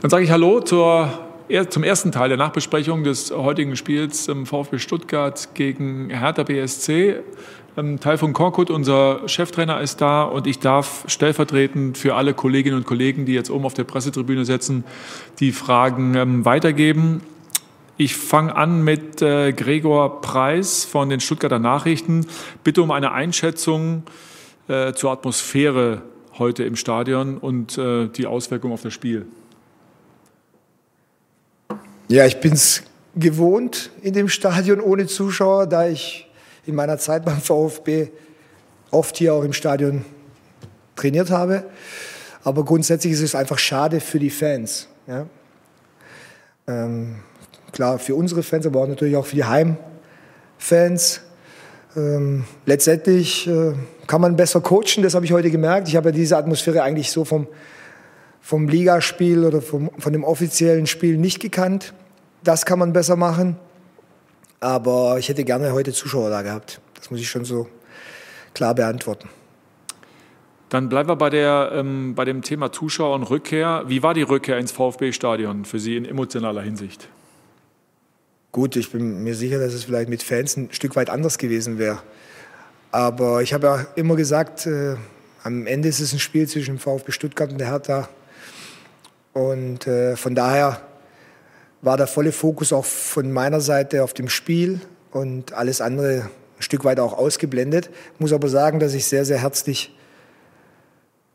Dann sage ich Hallo zur, zum ersten Teil der Nachbesprechung des heutigen Spiels im VfB Stuttgart gegen Hertha BSC. Teil von Korkut, unser Cheftrainer, ist da und ich darf stellvertretend für alle Kolleginnen und Kollegen, die jetzt oben auf der Pressetribüne sitzen, die Fragen ähm, weitergeben. Ich fange an mit äh, Gregor Preis von den Stuttgarter Nachrichten. Bitte um eine Einschätzung äh, zur Atmosphäre heute im Stadion und äh, die Auswirkungen auf das Spiel. Ja, ich bin es gewohnt in dem Stadion ohne Zuschauer, da ich in meiner Zeit beim VfB oft hier auch im Stadion trainiert habe. Aber grundsätzlich ist es einfach schade für die Fans. Ja? Ähm, klar, für unsere Fans, aber auch natürlich auch für die Heimfans. Ähm, letztendlich äh, kann man besser coachen, das habe ich heute gemerkt. Ich habe ja diese Atmosphäre eigentlich so vom, vom Ligaspiel oder vom, von dem offiziellen Spiel nicht gekannt. Das kann man besser machen. Aber ich hätte gerne heute Zuschauer da gehabt. Das muss ich schon so klar beantworten. Dann bleiben wir bei, der, ähm, bei dem Thema Zuschauer und Rückkehr. Wie war die Rückkehr ins VfB-Stadion für Sie in emotionaler Hinsicht? Gut, ich bin mir sicher, dass es vielleicht mit Fans ein Stück weit anders gewesen wäre. Aber ich habe ja immer gesagt, äh, am Ende ist es ein Spiel zwischen VfB Stuttgart und der Hertha. Und äh, von daher war der volle Fokus auch von meiner Seite auf dem Spiel und alles andere ein Stück weit auch ausgeblendet. Muss aber sagen, dass ich sehr, sehr herzlich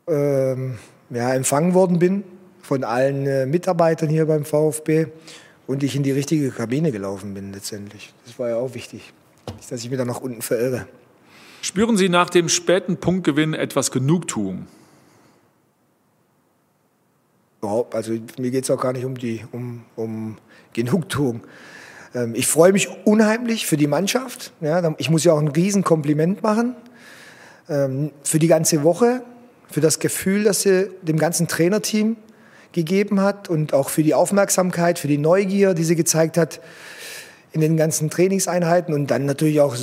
ähm, ja, empfangen worden bin von allen äh, Mitarbeitern hier beim VfB und ich in die richtige Kabine gelaufen bin letztendlich. Das war ja auch wichtig, dass ich mich da nach unten verirre. Spüren Sie nach dem späten Punktgewinn etwas Genugtuung? Überhaupt, also mir geht es auch gar nicht um, die, um, um Genugtuung. Ähm, ich freue mich unheimlich für die Mannschaft. Ja, ich muss ja auch ein Riesenkompliment machen ähm, für die ganze Woche, für das Gefühl, das sie dem ganzen Trainerteam gegeben hat und auch für die Aufmerksamkeit, für die Neugier, die sie gezeigt hat in den ganzen Trainingseinheiten und dann natürlich auch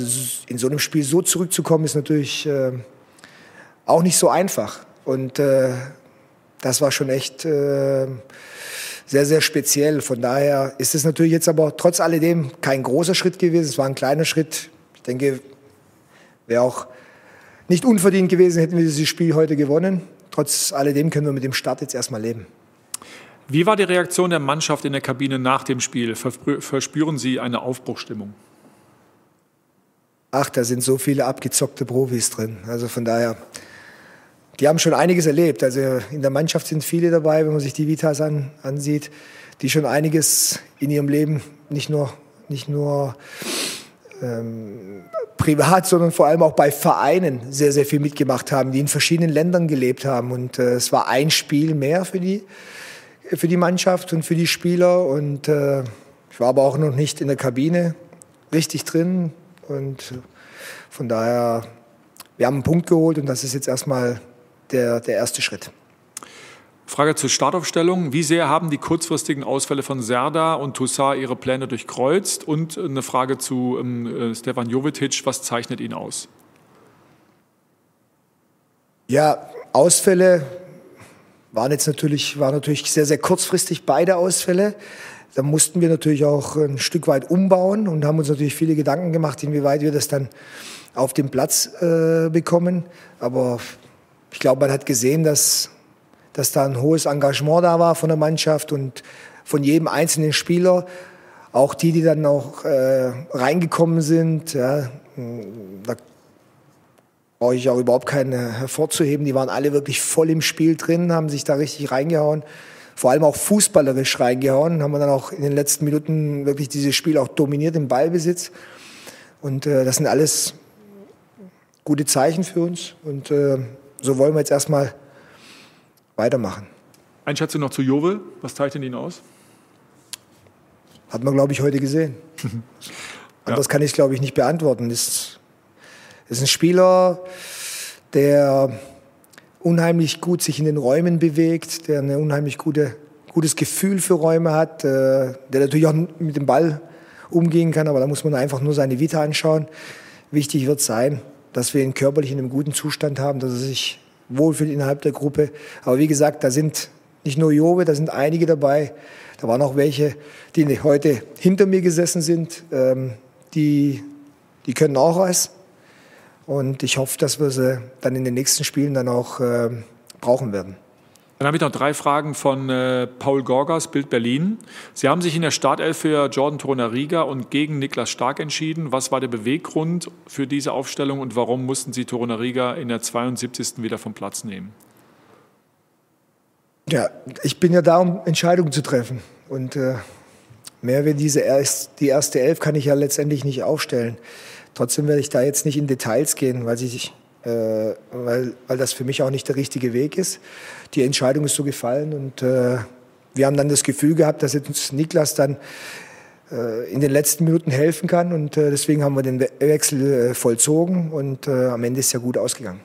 in so einem Spiel so zurückzukommen, ist natürlich äh, auch nicht so einfach. Und äh, das war schon echt äh, sehr, sehr speziell. Von daher ist es natürlich jetzt aber trotz alledem kein großer Schritt gewesen. Es war ein kleiner Schritt. Ich denke, wäre auch nicht unverdient gewesen, hätten wir dieses Spiel heute gewonnen. Trotz alledem können wir mit dem Start jetzt erstmal leben. Wie war die Reaktion der Mannschaft in der Kabine nach dem Spiel? Verspüren Sie eine Aufbruchstimmung? Ach, da sind so viele abgezockte Profis drin. Also von daher, die haben schon einiges erlebt. Also in der Mannschaft sind viele dabei, wenn man sich die Vitas an, ansieht, die schon einiges in ihrem Leben nicht nur, nicht nur ähm, privat, sondern vor allem auch bei Vereinen sehr, sehr viel mitgemacht haben, die in verschiedenen Ländern gelebt haben. Und äh, es war ein Spiel mehr für die, für die Mannschaft und für die Spieler. Und äh, ich war aber auch noch nicht in der Kabine richtig drin. Und von daher, wir haben einen Punkt geholt und das ist jetzt erstmal der, der erste Schritt. Frage zur Startaufstellung. Wie sehr haben die kurzfristigen Ausfälle von Serda und Toussaint ihre Pläne durchkreuzt? Und eine Frage zu ähm, äh, Stefan Jovetic. Was zeichnet ihn aus? Ja, Ausfälle waren jetzt natürlich, waren natürlich sehr, sehr kurzfristig beide Ausfälle. Da mussten wir natürlich auch ein Stück weit umbauen und haben uns natürlich viele Gedanken gemacht, inwieweit wir das dann auf dem Platz äh, bekommen. Aber ich glaube, man hat gesehen, dass, dass da ein hohes Engagement da war von der Mannschaft und von jedem einzelnen Spieler. Auch die, die dann auch äh, reingekommen sind. Ja, da brauche ich auch überhaupt keine hervorzuheben. Die waren alle wirklich voll im Spiel drin, haben sich da richtig reingehauen. Vor allem auch fußballerisch reingehauen. Haben wir dann auch in den letzten Minuten wirklich dieses Spiel auch dominiert im Ballbesitz. Und äh, das sind alles gute Zeichen für uns. Und äh, so wollen wir jetzt erstmal weitermachen. Einschätzung noch zu Jove. Was zeichnet ihn aus? Hat man, glaube ich, heute gesehen. ja. kann ich, glaube ich, nicht beantworten. Ist, ist ein Spieler, der unheimlich gut sich in den Räumen bewegt, der ein unheimlich gute, gutes Gefühl für Räume hat, äh, der natürlich auch mit dem Ball umgehen kann, aber da muss man einfach nur seine Vita anschauen. Wichtig wird sein, dass wir ihn körperlich in einem guten Zustand haben, dass er sich wohlfühlt innerhalb der Gruppe. Aber wie gesagt, da sind nicht nur Jobe, da sind einige dabei. Da waren auch welche, die heute hinter mir gesessen sind, ähm, die, die können auch was. Und ich hoffe, dass wir sie dann in den nächsten Spielen dann auch äh, brauchen werden. Dann habe ich noch drei Fragen von äh, Paul Gorgas, Bild Berlin. Sie haben sich in der Startelf für Jordan Torunariga und gegen Niklas Stark entschieden. Was war der Beweggrund für diese Aufstellung und warum mussten Sie Torunariga in der 72. wieder vom Platz nehmen? Ja, ich bin ja da, um Entscheidungen zu treffen. Und äh, mehr wie diese erst, die erste Elf kann ich ja letztendlich nicht aufstellen. Trotzdem werde ich da jetzt nicht in Details gehen, weil, sich, äh, weil, weil das für mich auch nicht der richtige Weg ist. Die Entscheidung ist so gefallen und äh, wir haben dann das Gefühl gehabt, dass jetzt Niklas dann äh, in den letzten Minuten helfen kann und äh, deswegen haben wir den Wechsel äh, vollzogen und am Ende ist ja gut ausgegangen.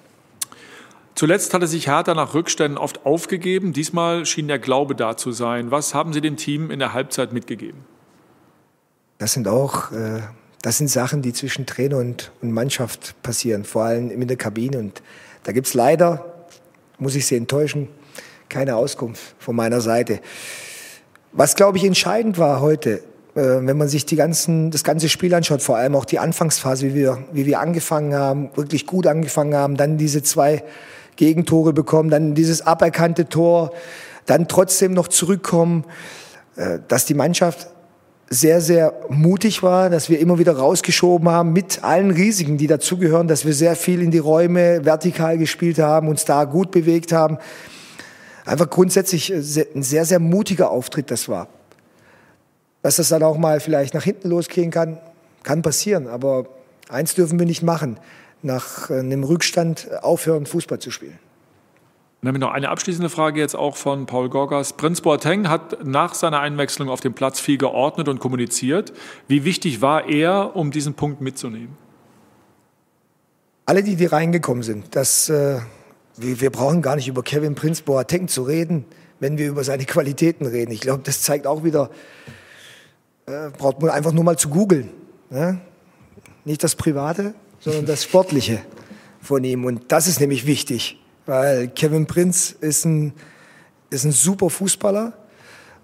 Zuletzt hatte sich Hertha nach Rückständen oft aufgegeben. Diesmal schien der Glaube da zu sein. Was haben Sie dem Team in der Halbzeit mitgegeben? Das sind auch äh, das sind Sachen, die zwischen Trainer und, und Mannschaft passieren, vor allem in der Kabine. Und da gibt es leider, muss ich Sie enttäuschen, keine Auskunft von meiner Seite. Was, glaube ich, entscheidend war heute, äh, wenn man sich die ganzen, das ganze Spiel anschaut, vor allem auch die Anfangsphase, wie wir, wie wir angefangen haben, wirklich gut angefangen haben, dann diese zwei Gegentore bekommen, dann dieses aberkannte Tor, dann trotzdem noch zurückkommen, äh, dass die Mannschaft sehr, sehr mutig war, dass wir immer wieder rausgeschoben haben mit allen Risiken, die dazugehören, dass wir sehr viel in die Räume vertikal gespielt haben, uns da gut bewegt haben. Einfach grundsätzlich äh, ein sehr, sehr mutiger Auftritt das war. Dass das dann auch mal vielleicht nach hinten losgehen kann, kann passieren. Aber eins dürfen wir nicht machen nach äh, einem Rückstand aufhören, Fußball zu spielen. Dann haben wir noch eine abschließende Frage jetzt auch von Paul Gorgas. Prinz Boateng hat nach seiner Einwechslung auf dem Platz viel geordnet und kommuniziert. Wie wichtig war er, um diesen Punkt mitzunehmen? Alle, die, die reingekommen sind, das, äh, wir, wir brauchen gar nicht über Kevin Prinz Boateng zu reden, wenn wir über seine Qualitäten reden. Ich glaube, das zeigt auch wieder, äh, braucht man einfach nur mal zu googeln. Ne? Nicht das Private, sondern das Sportliche von ihm. Und das ist nämlich wichtig, weil Kevin Prinz ist ein, ist ein super Fußballer.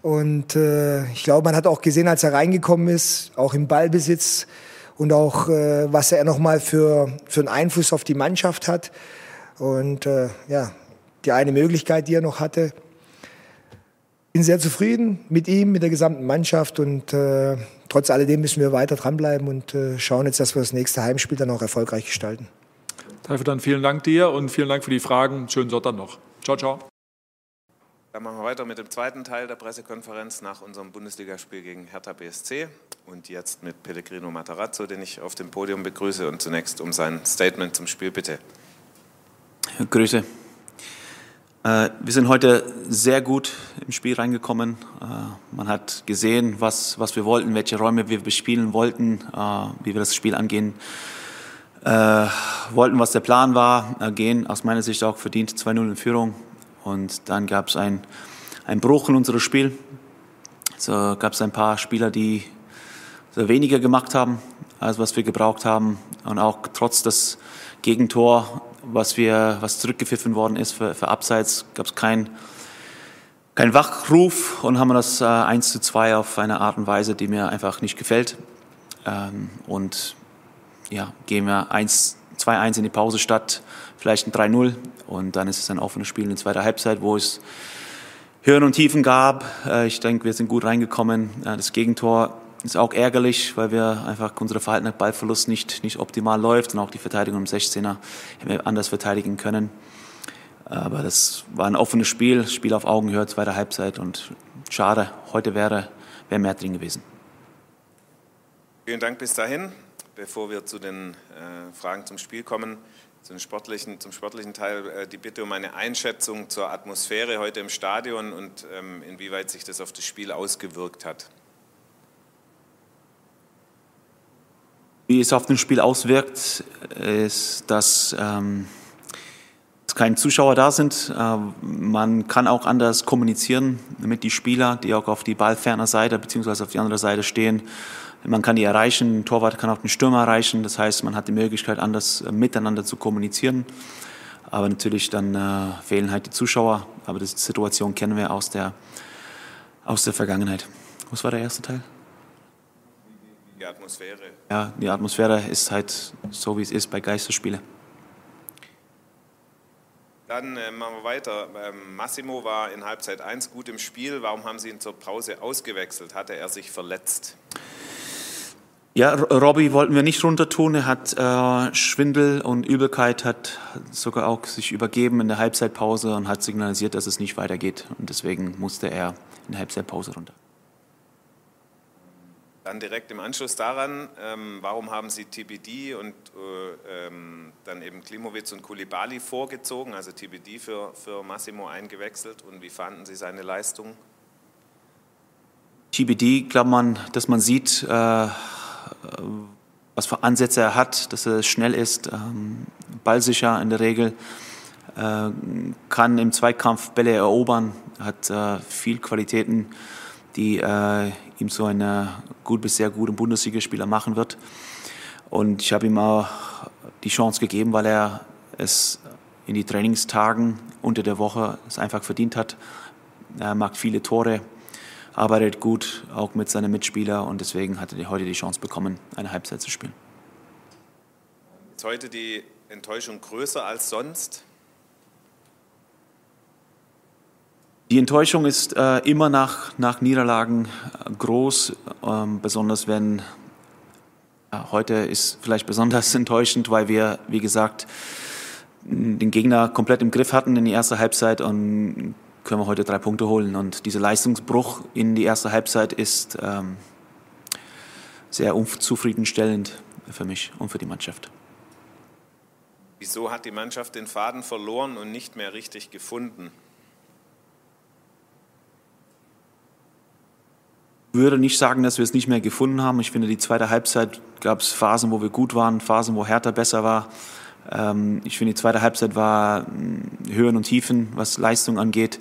Und äh, ich glaube, man hat auch gesehen, als er reingekommen ist, auch im Ballbesitz und auch, äh, was er nochmal für, für einen Einfluss auf die Mannschaft hat. Und äh, ja, die eine Möglichkeit, die er noch hatte. Bin sehr zufrieden mit ihm, mit der gesamten Mannschaft und äh, trotz alledem müssen wir weiter dranbleiben und äh, schauen jetzt, dass wir das nächste Heimspiel dann auch erfolgreich gestalten. Dafür dann vielen Dank dir und vielen Dank für die Fragen. Schönen Sonntag noch. Ciao, ciao. Dann machen wir weiter mit dem zweiten Teil der Pressekonferenz nach unserem Bundesligaspiel gegen Hertha BSC. Und jetzt mit Pellegrino Matarazzo, den ich auf dem Podium begrüße. Und zunächst um sein Statement zum Spiel, bitte. Grüße. Äh, wir sind heute sehr gut im Spiel reingekommen. Äh, man hat gesehen, was, was wir wollten, welche Räume wir bespielen wollten, äh, wie wir das Spiel angehen wollten, was der Plan war, gehen aus meiner Sicht auch verdient 2-0 in Führung. Und dann gab es ein, einen Bruch in unserem Spiel. So gab es ein paar Spieler, die weniger gemacht haben, als was wir gebraucht haben. Und auch trotz des Gegentor was wir, was zurückgepfiffen worden ist für, für Abseits, gab es keinen kein Wachruf und haben das äh, 1 zu 2 auf eine Art und Weise, die mir einfach nicht gefällt. Ähm, und ja, gehen wir 2-1 in die Pause statt vielleicht ein 3-0 und dann ist es ein offenes Spiel in zweiter Halbzeit, wo es Höhen und Tiefen gab. Äh, ich denke, wir sind gut reingekommen. Äh, das Gegentor ist auch ärgerlich, weil wir einfach unsere Verhalten nach Ballverlust nicht, nicht optimal läuft und auch die Verteidigung im 16er hätten wir anders verteidigen können. Aber das war ein offenes Spiel, Spiel auf Augenhöhe, zweite Halbzeit und schade, heute wäre, wäre mehr drin gewesen. Vielen Dank bis dahin. Bevor wir zu den äh, Fragen zum Spiel kommen, zum sportlichen, zum sportlichen Teil, äh, die Bitte um eine Einschätzung zur Atmosphäre heute im Stadion und ähm, inwieweit sich das auf das Spiel ausgewirkt hat. Wie es auf das Spiel auswirkt, ist, dass, ähm, dass keine Zuschauer da sind. Äh, man kann auch anders kommunizieren mit den Spielern, die auch auf die ballferner Seite bzw. auf die andere Seite stehen. Man kann die erreichen, ein Torwart kann auch den Stürmer erreichen. Das heißt, man hat die Möglichkeit, anders äh, miteinander zu kommunizieren. Aber natürlich dann äh, fehlen halt die Zuschauer. Aber die Situation kennen wir aus der, aus der Vergangenheit. Was war der erste Teil? Die Atmosphäre. Ja, die Atmosphäre ist halt so, wie es ist bei Geisterspielen. Dann äh, machen wir weiter. Ähm, Massimo war in Halbzeit 1 gut im Spiel. Warum haben Sie ihn zur Pause ausgewechselt? Hatte er sich verletzt? Ja, Robbie wollten wir nicht runter tun. Er hat äh, Schwindel und Übelkeit, hat sogar auch sich übergeben in der Halbzeitpause und hat signalisiert, dass es nicht weitergeht. Und deswegen musste er in der Halbzeitpause runter. Dann direkt im Anschluss daran, ähm, warum haben Sie TBD und äh, ähm, dann eben Klimowitz und Kulibali vorgezogen, also TBD für, für Massimo eingewechselt und wie fanden Sie seine Leistung? TBD, glaubt man, dass man sieht, äh, was für Ansätze er hat, dass er schnell ist, ähm, ballsicher in der Regel, äh, kann im Zweikampf Bälle erobern, hat äh, viel Qualitäten die äh, ihm so einen gut bis sehr guten Bundesligaspieler machen wird. Und ich habe ihm auch die Chance gegeben, weil er es in die Trainingstagen unter der Woche es einfach verdient hat. Er macht viele Tore, arbeitet gut, auch mit seinen Mitspielern und deswegen hat er heute die Chance bekommen, eine Halbzeit zu spielen. Ist heute die Enttäuschung größer als sonst? Die Enttäuschung ist äh, immer nach, nach Niederlagen äh, groß, ähm, besonders wenn äh, heute ist vielleicht besonders enttäuschend, weil wir, wie gesagt, den Gegner komplett im Griff hatten in die erste Halbzeit und können wir heute drei Punkte holen. Und dieser Leistungsbruch in die erste Halbzeit ist ähm, sehr unzufriedenstellend für mich und für die Mannschaft. Wieso hat die Mannschaft den Faden verloren und nicht mehr richtig gefunden? würde nicht sagen, dass wir es nicht mehr gefunden haben. Ich finde, die zweite Halbzeit gab es Phasen, wo wir gut waren, Phasen, wo Hertha besser war. Ähm, ich finde, die zweite Halbzeit war mm, Höhen und Tiefen, was Leistung angeht.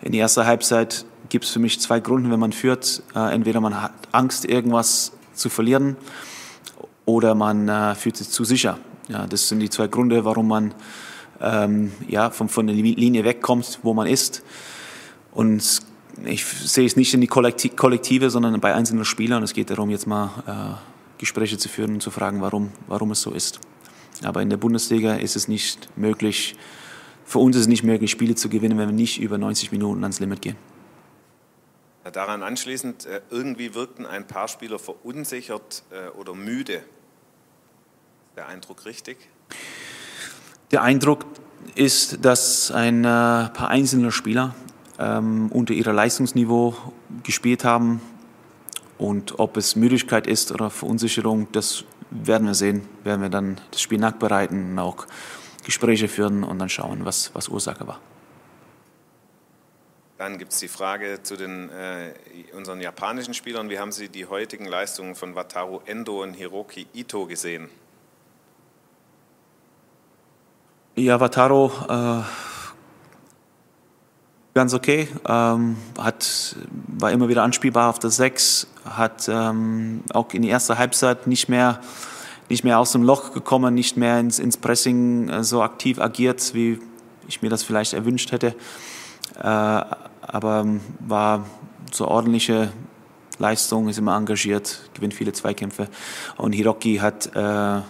In die erste Halbzeit gibt es für mich zwei Gründe, wenn man führt. Äh, entweder man hat Angst, irgendwas zu verlieren, oder man äh, fühlt sich zu sicher. Ja, das sind die zwei Gründe, warum man ähm, ja, von, von der Linie wegkommt, wo man ist. Und ich sehe es nicht in die Kollektive, sondern bei einzelnen Spielern. Es geht darum, jetzt mal äh, Gespräche zu führen und zu fragen, warum, warum es so ist. Aber in der Bundesliga ist es nicht möglich, für uns ist es nicht möglich, Spiele zu gewinnen, wenn wir nicht über 90 Minuten ans Limit gehen. Daran anschließend, äh, irgendwie wirkten ein paar Spieler verunsichert äh, oder müde. Ist der Eindruck richtig? Der Eindruck ist, dass ein äh, paar einzelne Spieler ähm, unter ihrem Leistungsniveau gespielt haben. Und ob es Müdigkeit ist oder Verunsicherung, das werden wir sehen. Werden wir dann das Spiel nachbereiten und auch Gespräche führen und dann schauen, was, was Ursache war. Dann gibt es die Frage zu den, äh, unseren japanischen Spielern. Wie haben Sie die heutigen Leistungen von Wataru Endo und Hiroki Ito gesehen? Ja, Wataru äh, ganz okay. Ähm, hat, war immer wieder anspielbar auf der 6, hat ähm, auch in die erste Halbzeit nicht mehr, nicht mehr aus dem Loch gekommen, nicht mehr ins, ins Pressing äh, so aktiv agiert, wie ich mir das vielleicht erwünscht hätte. Äh, aber ähm, war so ordentliche Leistung, ist immer engagiert, gewinnt viele Zweikämpfe. Und Hiroki hat äh,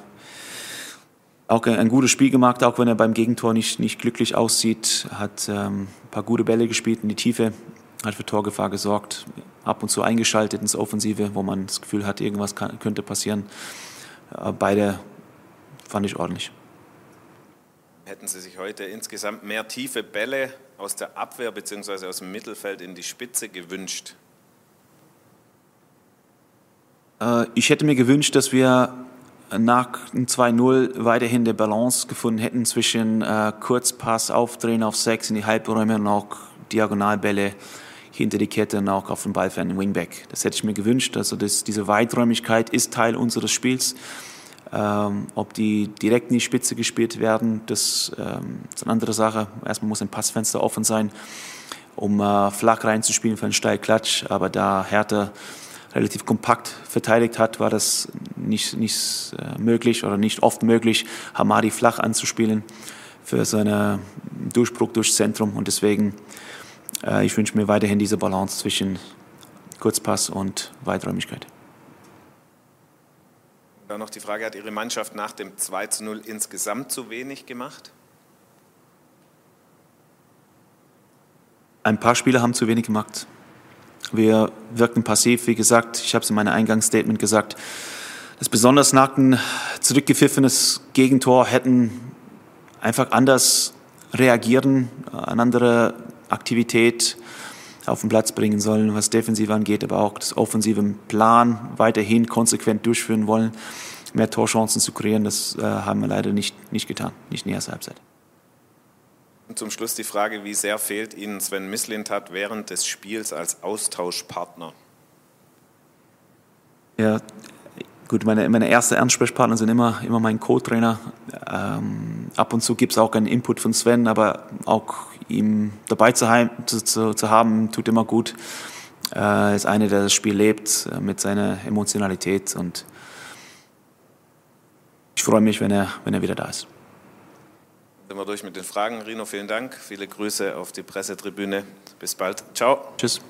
auch ein gutes Spiel gemacht, auch wenn er beim Gegentor nicht, nicht glücklich aussieht. Hat ähm, ein paar gute Bälle gespielt in die Tiefe, hat für Torgefahr gesorgt, ab und zu eingeschaltet ins Offensive, wo man das Gefühl hat, irgendwas kann, könnte passieren. Äh, beide fand ich ordentlich. Hätten Sie sich heute insgesamt mehr tiefe Bälle aus der Abwehr bzw. aus dem Mittelfeld in die Spitze gewünscht? Äh, ich hätte mir gewünscht, dass wir nach dem 2-0 weiterhin die Balance gefunden hätten zwischen äh, Kurzpass, Aufdrehen auf 6 in die Halbräume und auch Diagonalbälle hinter die Kette und auch auf den Ball für einen Wingback. Das hätte ich mir gewünscht. Also das, diese Weiträumigkeit ist Teil unseres Spiels. Ähm, ob die direkt in die Spitze gespielt werden, das ähm, ist eine andere Sache. Erstmal muss ein Passfenster offen sein, um äh, flach reinzuspielen für einen Steilklatsch. Aber da Härte relativ kompakt verteidigt hat, war das nicht, nicht äh, möglich oder nicht oft möglich, Hamadi flach anzuspielen. für seinen Durchbruch durchs Zentrum. Und deswegen, äh, ich wünsche mir weiterhin diese Balance zwischen Kurzpass und Weiträumigkeit. Dann noch die Frage, hat Ihre Mannschaft nach dem 2 zu 0 insgesamt zu wenig gemacht? Ein paar Spieler haben zu wenig gemacht. Wir wirkten passiv, wie gesagt, ich habe es in meinem Eingangsstatement gesagt, das besonders nach ein zurückgepfiffenes Gegentor hätten einfach anders reagieren, eine andere Aktivität auf den Platz bringen sollen, was defensiv angeht, aber auch das offensive Plan weiterhin konsequent durchführen wollen, mehr Torchancen zu kreieren. Das äh, haben wir leider nicht, nicht getan, nicht in der ersten Halbzeit. Und zum Schluss die Frage, wie sehr fehlt Ihnen Sven Mislintat während des Spiels als Austauschpartner? Ja, gut, meine, meine ersten Ansprechpartner sind immer, immer mein Co-Trainer. Ähm, ab und zu gibt es auch einen Input von Sven, aber auch ihm dabei zu, zu, zu haben, tut immer gut. Er ist einer, der das Spiel lebt äh, mit seiner Emotionalität und ich freue mich, wenn er, wenn er wieder da ist. Sind wir durch mit den Fragen. Rino, vielen Dank. Viele Grüße auf die Pressetribüne. Bis bald. Ciao. Tschüss.